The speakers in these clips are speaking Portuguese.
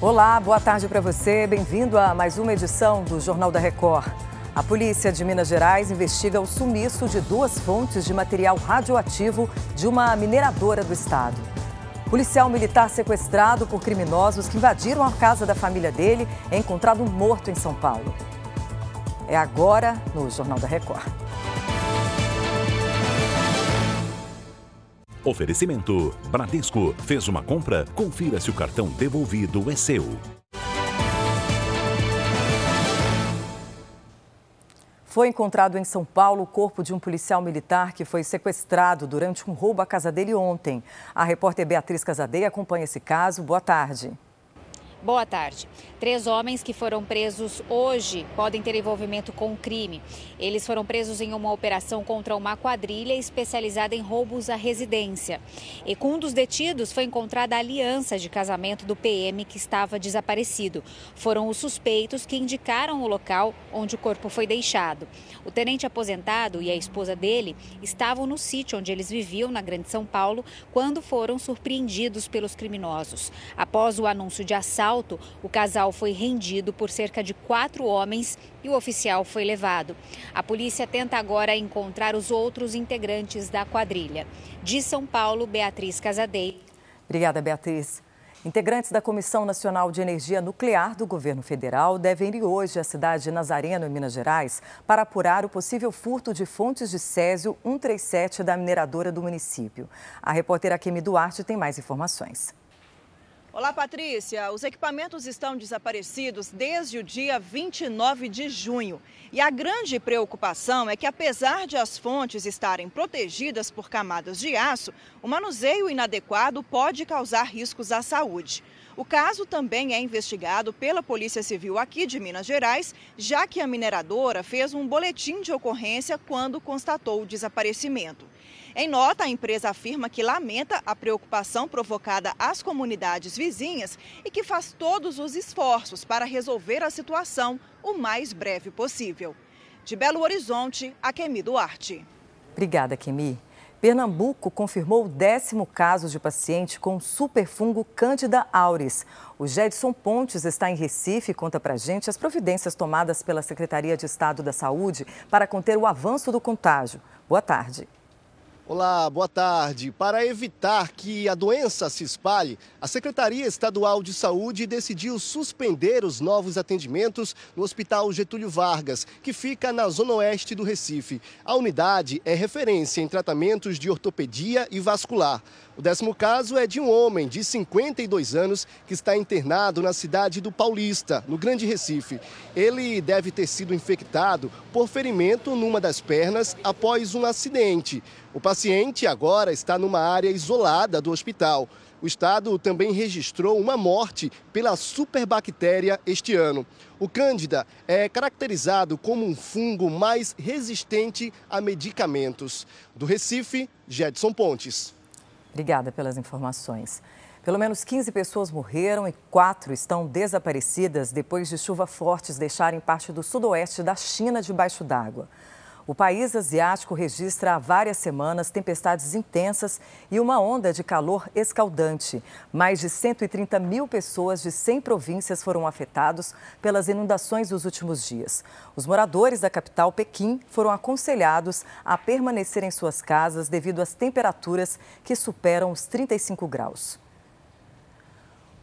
Olá, boa tarde para você. Bem-vindo a mais uma edição do Jornal da Record. A polícia de Minas Gerais investiga o sumiço de duas fontes de material radioativo de uma mineradora do estado. Policial militar sequestrado por criminosos que invadiram a casa da família dele é encontrado morto em São Paulo. É agora no Jornal da Record. Oferecimento: Bradesco. Fez uma compra? Confira se o cartão devolvido é seu. Foi encontrado em São Paulo o corpo de um policial militar que foi sequestrado durante um roubo à casa dele ontem. A repórter Beatriz Casadeia acompanha esse caso. Boa tarde. Boa tarde. Três homens que foram presos hoje podem ter envolvimento com o crime. Eles foram presos em uma operação contra uma quadrilha especializada em roubos à residência. E com um dos detidos foi encontrada a aliança de casamento do PM que estava desaparecido. Foram os suspeitos que indicaram o local onde o corpo foi deixado. O tenente aposentado e a esposa dele estavam no sítio onde eles viviam, na Grande São Paulo, quando foram surpreendidos pelos criminosos. Após o anúncio de assalto, assalto, o casal foi rendido por cerca de quatro homens e o oficial foi levado. A polícia tenta agora encontrar os outros integrantes da quadrilha. De São Paulo, Beatriz Casadei. Obrigada, Beatriz. Integrantes da Comissão Nacional de Energia Nuclear do governo federal devem ir hoje à cidade de Nazareno, em Minas Gerais, para apurar o possível furto de fontes de césio 137 da mineradora do município. A repórter Akemi Duarte tem mais informações. Olá, Patrícia. Os equipamentos estão desaparecidos desde o dia 29 de junho. E a grande preocupação é que, apesar de as fontes estarem protegidas por camadas de aço, o manuseio inadequado pode causar riscos à saúde. O caso também é investigado pela Polícia Civil aqui de Minas Gerais, já que a mineradora fez um boletim de ocorrência quando constatou o desaparecimento. Em nota, a empresa afirma que lamenta a preocupação provocada às comunidades vizinhas e que faz todos os esforços para resolver a situação o mais breve possível. De Belo Horizonte, Akemi Duarte. Obrigada, Kemi. Pernambuco confirmou o décimo caso de paciente com superfungo Candida auris. O Gedson Pontes está em Recife e conta para gente as providências tomadas pela Secretaria de Estado da Saúde para conter o avanço do contágio. Boa tarde. Olá, boa tarde. Para evitar que a doença se espalhe, a Secretaria Estadual de Saúde decidiu suspender os novos atendimentos no Hospital Getúlio Vargas, que fica na zona oeste do Recife. A unidade é referência em tratamentos de ortopedia e vascular. O décimo caso é de um homem de 52 anos que está internado na cidade do Paulista, no Grande Recife. Ele deve ter sido infectado por ferimento numa das pernas após um acidente. O paciente agora está numa área isolada do hospital. O estado também registrou uma morte pela superbactéria este ano. O Cândida é caracterizado como um fungo mais resistente a medicamentos. Do Recife, Jedson Pontes. Obrigada pelas informações. Pelo menos 15 pessoas morreram e quatro estão desaparecidas depois de chuvas fortes deixarem parte do sudoeste da China debaixo d'água. O país asiático registra há várias semanas tempestades intensas e uma onda de calor escaldante. Mais de 130 mil pessoas de 100 províncias foram afetados pelas inundações dos últimos dias. Os moradores da capital, Pequim, foram aconselhados a permanecer em suas casas devido às temperaturas que superam os 35 graus.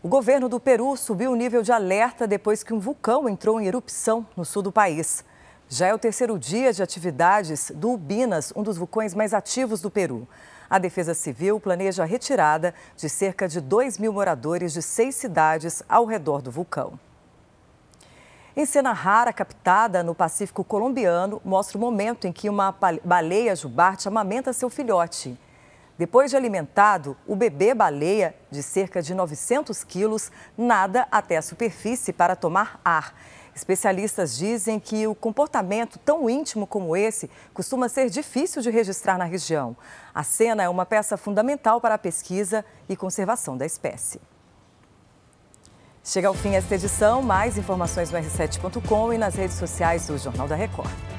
O governo do Peru subiu o nível de alerta depois que um vulcão entrou em erupção no sul do país. Já é o terceiro dia de atividades do Ubinas, um dos vulcões mais ativos do Peru. A Defesa Civil planeja a retirada de cerca de 2 mil moradores de seis cidades ao redor do vulcão. Em cena rara captada no Pacífico colombiano, mostra o momento em que uma baleia jubarte amamenta seu filhote. Depois de alimentado, o bebê baleia, de cerca de 900 quilos, nada até a superfície para tomar ar Especialistas dizem que o comportamento tão íntimo como esse costuma ser difícil de registrar na região. A cena é uma peça fundamental para a pesquisa e conservação da espécie. Chega ao fim esta edição. Mais informações no r7.com e nas redes sociais do Jornal da Record.